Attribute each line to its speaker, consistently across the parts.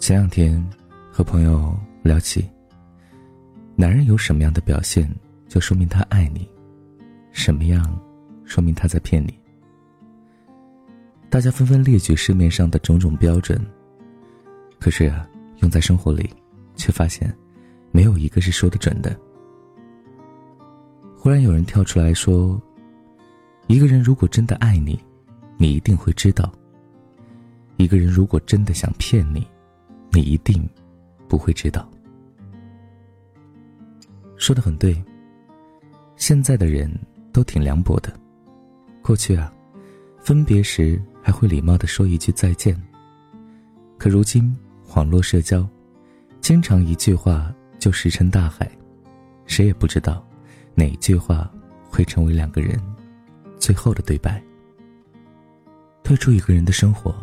Speaker 1: 前两天和朋友聊起，男人有什么样的表现，就说明他爱你；什么样，说明他在骗你。大家纷纷列举市面上的种种标准，可是啊，用在生活里，却发现没有一个是说得准的。忽然有人跳出来说：“一个人如果真的爱你，你一定会知道；一个人如果真的想骗你。”你一定不会知道。说的很对。现在的人都挺凉薄的，过去啊，分别时还会礼貌的说一句再见。可如今网络社交，经常一句话就石沉大海，谁也不知道哪句话会成为两个人最后的对白。退出一个人的生活，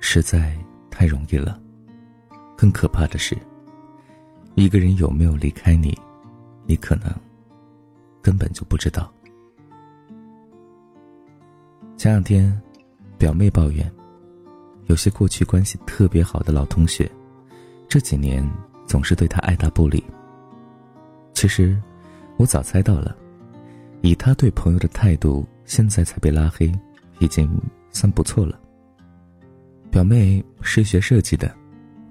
Speaker 1: 实在太容易了。更可怕的是，一个人有没有离开你，你可能根本就不知道。前两天，表妹抱怨，有些过去关系特别好的老同学，这几年总是对她爱答不理。其实，我早猜到了，以她对朋友的态度，现在才被拉黑，已经算不错了。表妹是学设计的。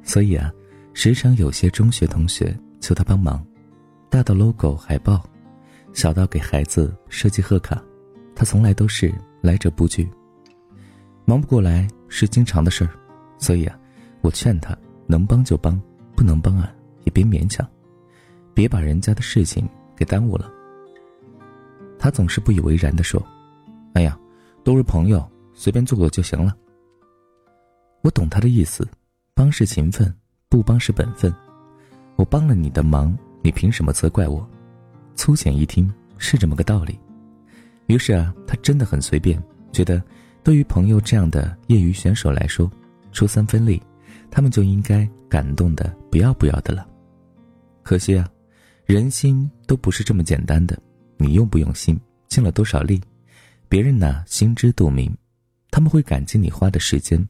Speaker 1: 所以啊，时常有些中学同学求他帮忙，大到 logo 海报，小到给孩子设计贺卡，他从来都是来者不拒。忙不过来是经常的事儿，所以啊，我劝他能帮就帮，不能帮啊也别勉强，别把人家的事情给耽误了。他总是不以为然地说：“哎呀，都是朋友，随便做做就行了。”我懂他的意思。帮是情分，不帮是本分。我帮了你的忙，你凭什么责怪我？粗浅一听是这么个道理。于是啊，他真的很随便，觉得对于朋友这样的业余选手来说，出三分力，他们就应该感动的不要不要的了。可惜啊，人心都不是这么简单的。你用不用心，尽了多少力，别人呢心知肚明，他们会感激你花的时间。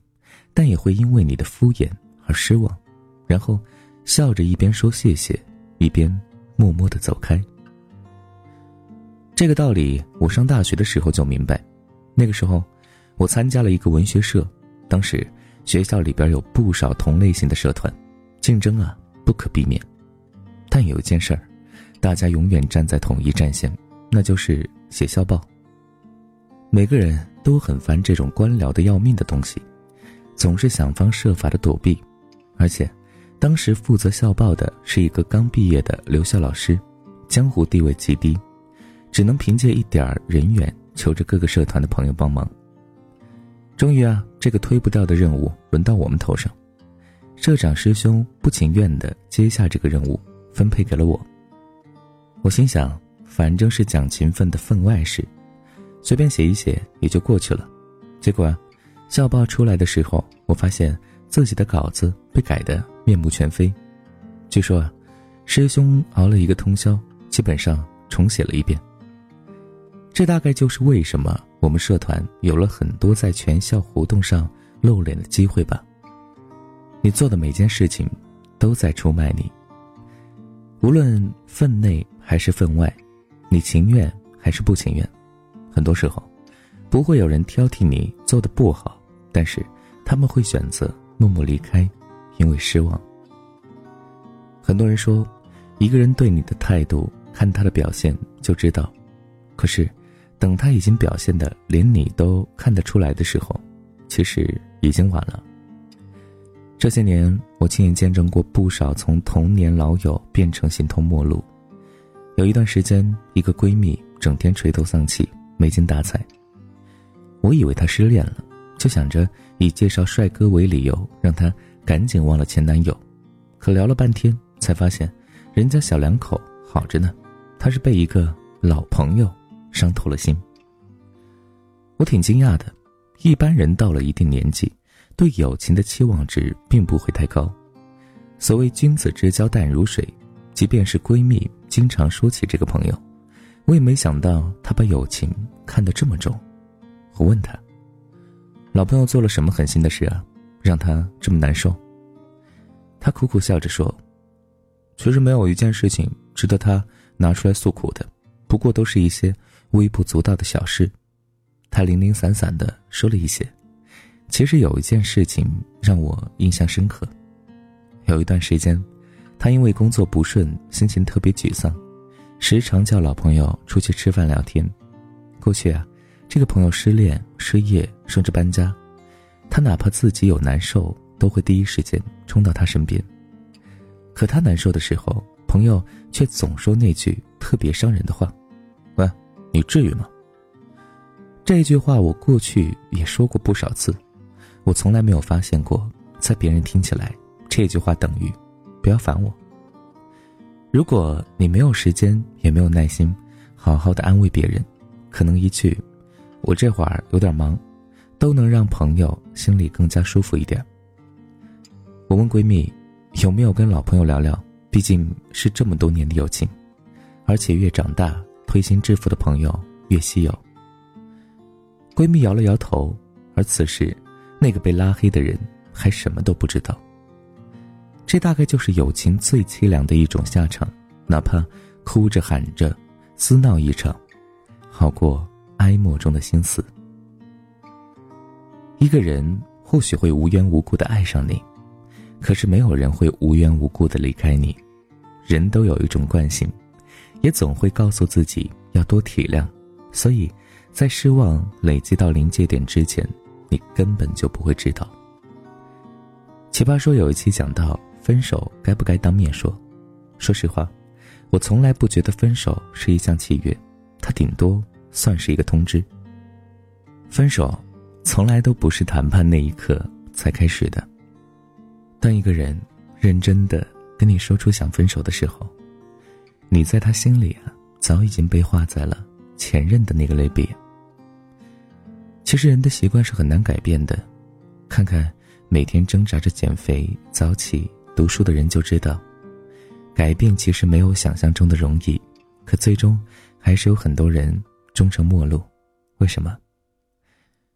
Speaker 1: 但也会因为你的敷衍而失望，然后笑着一边说谢谢，一边默默的走开。这个道理我上大学的时候就明白。那个时候，我参加了一个文学社，当时学校里边有不少同类型的社团，竞争啊不可避免。但有一件事儿，大家永远站在统一战线，那就是写校报。每个人都很烦这种官僚的要命的东西。总是想方设法的躲避，而且，当时负责校报的是一个刚毕业的留校老师，江湖地位极低，只能凭借一点人缘求着各个社团的朋友帮忙。终于啊，这个推不掉的任务轮到我们头上，社长师兄不情愿的接下这个任务，分配给了我。我心想，反正是讲勤奋的分外事，随便写一写也就过去了。结果。校报出来的时候，我发现自己的稿子被改得面目全非。据说啊，师兄熬了一个通宵，基本上重写了一遍。这大概就是为什么我们社团有了很多在全校活动上露脸的机会吧。你做的每件事情，都在出卖你。无论分内还是分外，你情愿还是不情愿，很多时候，不会有人挑剔你做的不好。但是，他们会选择默默离开，因为失望。很多人说，一个人对你的态度，看他的表现就知道。可是，等他已经表现的连你都看得出来的时候，其实已经晚了。这些年，我亲眼见证过不少从童年老友变成形同陌路。有一段时间，一个闺蜜整天垂头丧气、没精打采，我以为她失恋了。就想着以介绍帅哥为理由，让他赶紧忘了前男友，可聊了半天，才发现人家小两口好着呢，他是被一个老朋友伤透了心。我挺惊讶的，一般人到了一定年纪，对友情的期望值并不会太高。所谓君子之交淡如水，即便是闺蜜经常说起这个朋友，我也没想到她把友情看得这么重。我问她。老朋友做了什么狠心的事啊，让他这么难受？他苦苦笑着说：“其实没有一件事情值得他拿出来诉苦的，不过都是一些微不足道的小事。”他零零散散的说了一些。其实有一件事情让我印象深刻。有一段时间，他因为工作不顺，心情特别沮丧，时常叫老朋友出去吃饭聊天。过去啊，这个朋友失恋、失业，甚至搬家，他哪怕自己有难受，都会第一时间冲到他身边。可他难受的时候，朋友却总说那句特别伤人的话：“喂，你至于吗？”这句话我过去也说过不少次。我从来没有发现过，在别人听起来，这句话等于“不要烦我”。如果你没有时间，也没有耐心，好好的安慰别人，可能一句“我这会儿有点忙”，都能让朋友心里更加舒服一点。我问闺蜜，有没有跟老朋友聊聊？毕竟是这么多年的友情，而且越长大，推心置腹的朋友越稀有。闺蜜摇了摇头，而此时。那个被拉黑的人还什么都不知道。这大概就是友情最凄凉的一种下场，哪怕哭着喊着撕闹一场，好过哀莫中的心思。一个人或许会无缘无故的爱上你，可是没有人会无缘无故的离开你。人都有一种惯性，也总会告诉自己要多体谅，所以，在失望累积到临界点之前。你根本就不会知道。奇葩说有一期讲到分手该不该当面说，说实话，我从来不觉得分手是一项契约，它顶多算是一个通知。分手，从来都不是谈判那一刻才开始的。当一个人认真的跟你说出想分手的时候，你在他心里啊，早已经被划在了前任的那个类别。其实人的习惯是很难改变的，看看每天挣扎着减肥、早起读书的人就知道，改变其实没有想象中的容易，可最终还是有很多人终成陌路。为什么？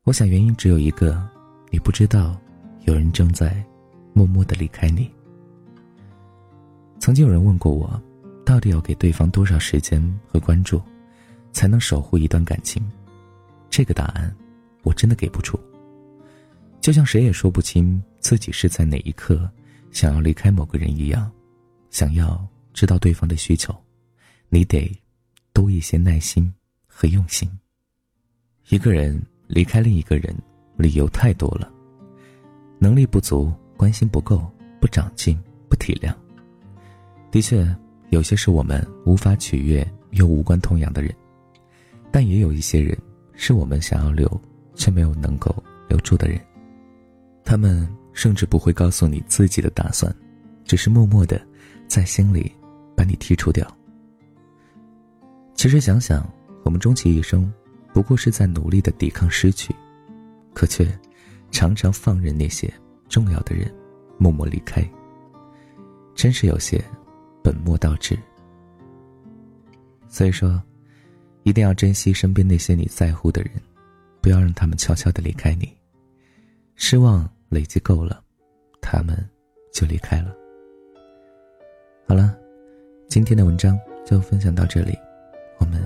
Speaker 1: 我想原因只有一个：你不知道，有人正在默默的离开你。曾经有人问过我，到底要给对方多少时间和关注，才能守护一段感情？这个答案。我真的给不出，就像谁也说不清自己是在哪一刻想要离开某个人一样，想要知道对方的需求，你得多一些耐心和用心。一个人离开另一个人，理由太多了，能力不足、关心不够、不长进、不体谅。的确，有些是我们无法取悦又无关痛痒的人，但也有一些人是我们想要留。却没有能够留住的人，他们甚至不会告诉你自己的打算，只是默默的在心里把你剔除掉。其实想想，我们终其一生，不过是在努力的抵抗失去，可却常常放任那些重要的人默默离开，真是有些本末倒置。所以说，一定要珍惜身边那些你在乎的人。不要让他们悄悄的离开你。失望累积够了，他们就离开了。好了，今天的文章就分享到这里，我们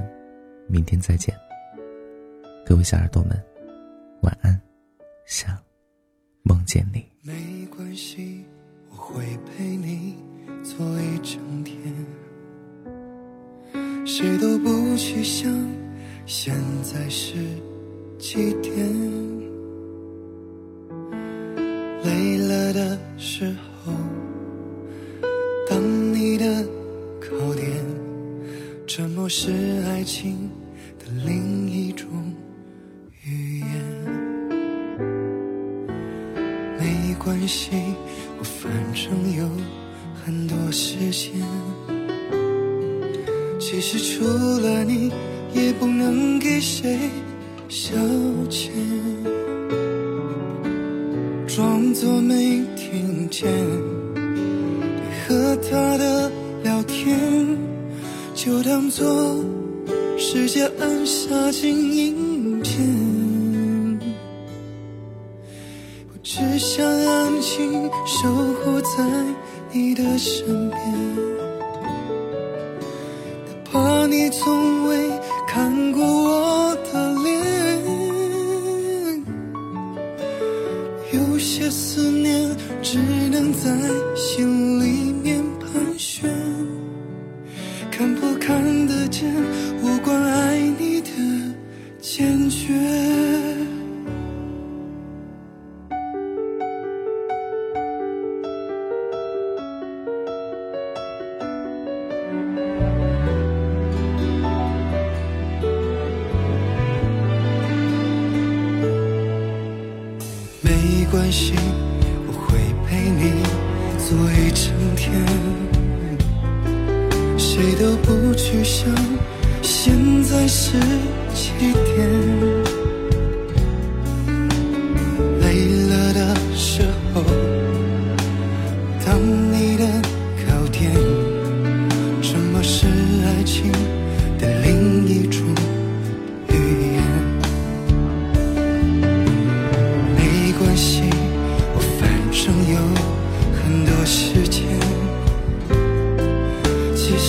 Speaker 1: 明天再见。各位小耳朵们，晚安，想梦见你。
Speaker 2: 没关系，我会陪你坐一整天。谁都不去想，现在是。几点？累了的时候，当你的靠垫，沉默是爱情的另一种语言。没关系，我反正有很多时间。其实除了你，也不能给谁。消遣，装作没听见。你和他的聊天，就当作世界按下静音键，我只想安静守护在你的身边，哪怕你从。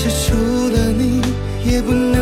Speaker 2: 失去了你也不能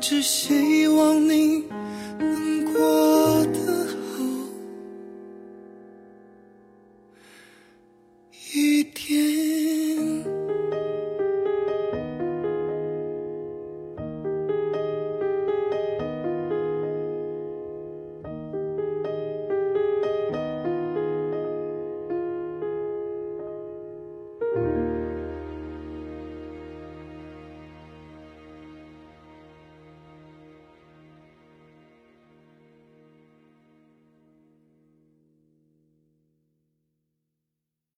Speaker 2: 只希望你